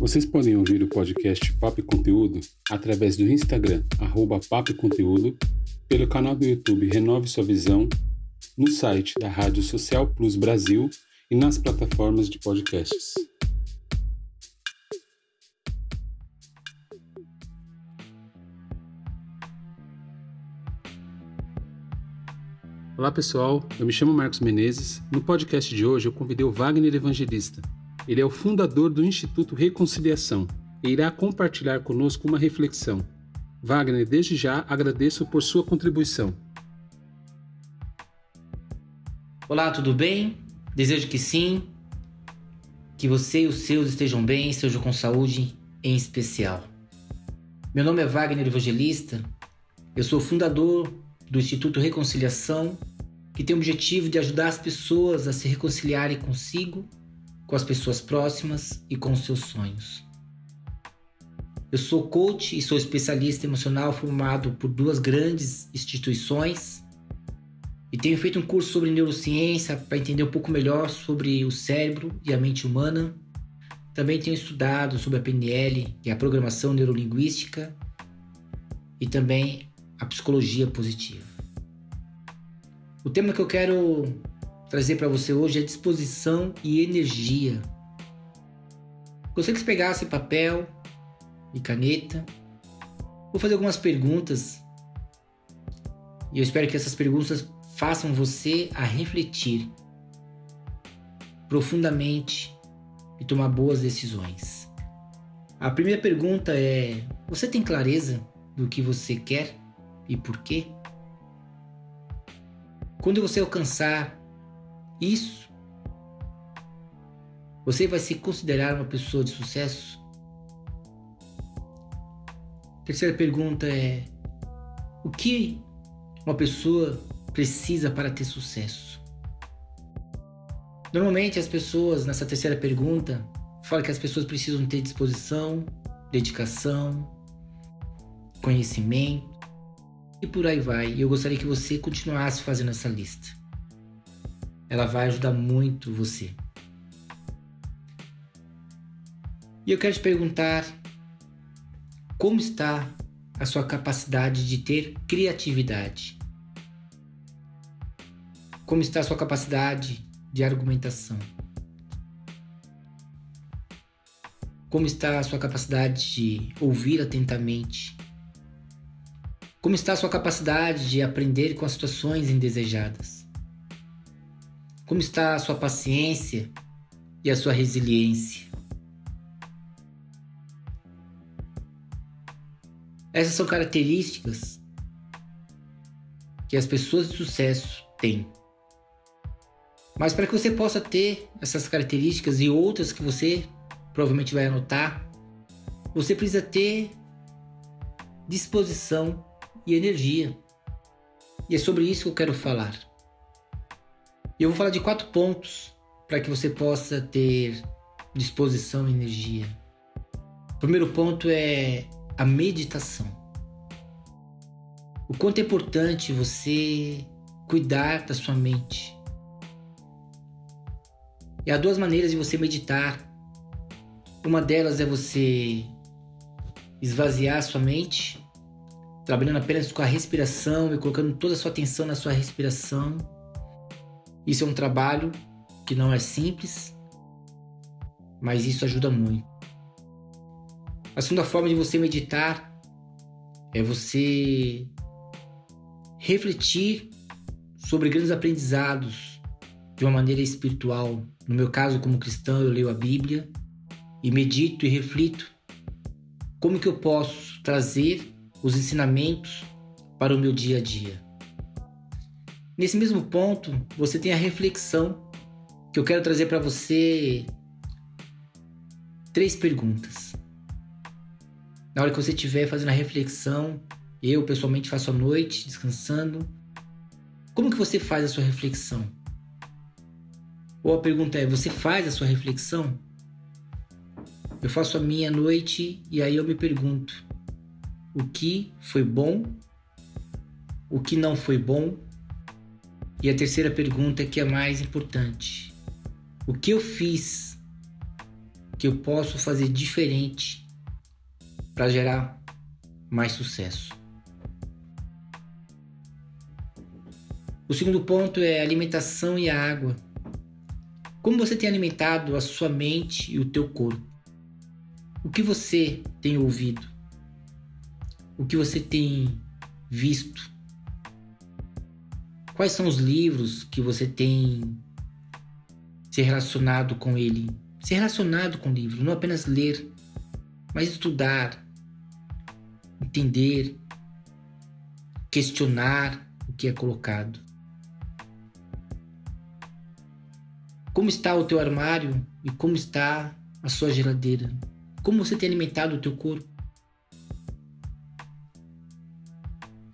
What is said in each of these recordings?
Vocês podem ouvir o podcast Papo e Conteúdo através do Instagram, arroba Papo e Conteúdo, pelo canal do YouTube Renove Sua Visão, no site da Rádio Social Plus Brasil e nas plataformas de podcasts. Olá pessoal, eu me chamo Marcos Menezes. No podcast de hoje eu convidei o Wagner Evangelista, ele é o fundador do Instituto Reconciliação e irá compartilhar conosco uma reflexão. Wagner, desde já agradeço por sua contribuição. Olá, tudo bem? Desejo que sim, que você e os seus estejam bem, estejam com saúde em especial. Meu nome é Wagner Evangelista, eu sou fundador do Instituto Reconciliação, que tem o objetivo de ajudar as pessoas a se reconciliarem consigo com as pessoas próximas e com seus sonhos. Eu sou coach e sou especialista emocional formado por duas grandes instituições e tenho feito um curso sobre neurociência para entender um pouco melhor sobre o cérebro e a mente humana. Também tenho estudado sobre a PNL, que é a programação neurolinguística, e também a psicologia positiva. O tema que eu quero trazer para você hoje é disposição e energia. Gostaria que você pegasse papel e caneta. Vou fazer algumas perguntas e eu espero que essas perguntas façam você a refletir profundamente e tomar boas decisões. A primeira pergunta é: você tem clareza do que você quer e por quê? Quando você alcançar isso, você vai se considerar uma pessoa de sucesso? Terceira pergunta é: o que uma pessoa precisa para ter sucesso? Normalmente as pessoas nessa terceira pergunta falam que as pessoas precisam ter disposição, dedicação, conhecimento e por aí vai. E eu gostaria que você continuasse fazendo essa lista ela vai ajudar muito você. E eu quero te perguntar como está a sua capacidade de ter criatividade? Como está a sua capacidade de argumentação? Como está a sua capacidade de ouvir atentamente? Como está a sua capacidade de aprender com as situações indesejadas? Como está a sua paciência e a sua resiliência? Essas são características que as pessoas de sucesso têm. Mas para que você possa ter essas características e outras que você provavelmente vai anotar, você precisa ter disposição e energia. E é sobre isso que eu quero falar. E eu vou falar de quatro pontos para que você possa ter disposição e energia. O primeiro ponto é a meditação. O quanto é importante você cuidar da sua mente. E há duas maneiras de você meditar. Uma delas é você esvaziar sua mente, trabalhando apenas com a respiração e colocando toda a sua atenção na sua respiração isso é um trabalho que não é simples, mas isso ajuda muito. A segunda forma de você meditar é você refletir sobre grandes aprendizados de uma maneira espiritual. No meu caso, como cristão, eu leio a Bíblia e medito e reflito como que eu posso trazer os ensinamentos para o meu dia a dia. Nesse mesmo ponto, você tem a reflexão que eu quero trazer para você três perguntas. Na hora que você estiver fazendo a reflexão, eu pessoalmente faço à noite, descansando. Como que você faz a sua reflexão? Ou a pergunta é: você faz a sua reflexão? Eu faço a minha à noite e aí eu me pergunto: o que foi bom? O que não foi bom? E a terceira pergunta que é mais importante: o que eu fiz que eu posso fazer diferente para gerar mais sucesso? O segundo ponto é alimentação e a água. Como você tem alimentado a sua mente e o teu corpo? O que você tem ouvido? O que você tem visto? Quais são os livros que você tem se relacionado com ele? Se relacionado com o livro, não apenas ler, mas estudar, entender, questionar o que é colocado. Como está o teu armário e como está a sua geladeira? Como você tem alimentado o teu corpo?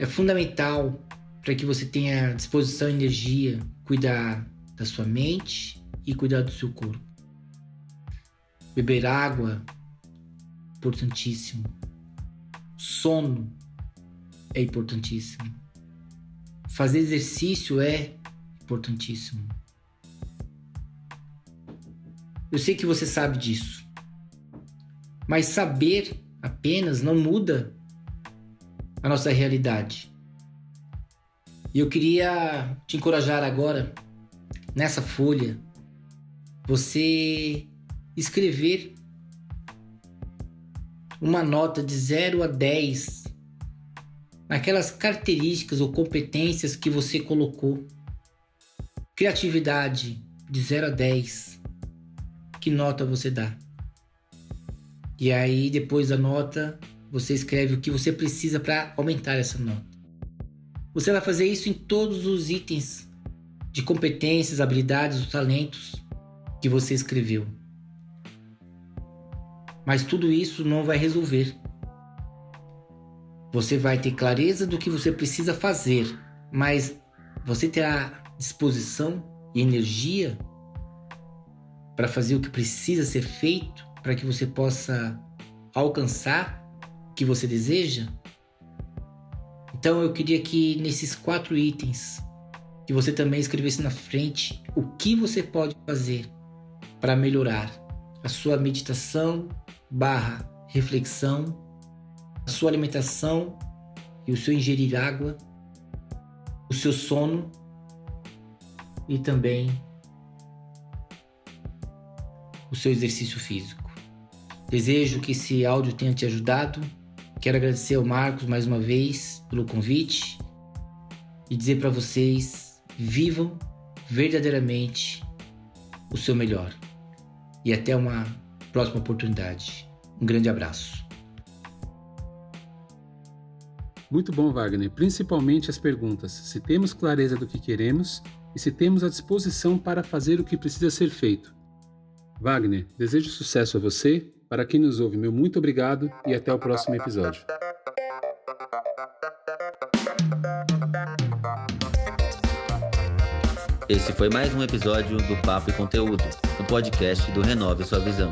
É fundamental para que você tenha disposição e energia cuidar da sua mente e cuidar do seu corpo. Beber água, importantíssimo. Sono é importantíssimo. Fazer exercício é importantíssimo. Eu sei que você sabe disso. Mas saber apenas não muda a nossa realidade. E eu queria te encorajar agora, nessa folha, você escrever uma nota de 0 a 10 naquelas características ou competências que você colocou. Criatividade de 0 a 10 que nota você dá. E aí, depois da nota, você escreve o que você precisa para aumentar essa nota. Você vai fazer isso em todos os itens de competências, habilidades, os talentos que você escreveu. Mas tudo isso não vai resolver. Você vai ter clareza do que você precisa fazer, mas você terá disposição e energia para fazer o que precisa ser feito para que você possa alcançar o que você deseja? Então eu queria que nesses quatro itens que você também escrevesse na frente o que você pode fazer para melhorar a sua meditação barra reflexão, a sua alimentação e o seu ingerir água, o seu sono e também o seu exercício físico. Desejo que esse áudio tenha te ajudado. Quero agradecer ao Marcos mais uma vez pelo convite e dizer para vocês: vivam verdadeiramente o seu melhor. E até uma próxima oportunidade. Um grande abraço. Muito bom, Wagner. Principalmente as perguntas: se temos clareza do que queremos e se temos a disposição para fazer o que precisa ser feito. Wagner, desejo sucesso a você. Para quem nos ouve, meu muito obrigado e até o próximo episódio. Esse foi mais um episódio do Papo e Conteúdo, o podcast do Renove Sua Visão.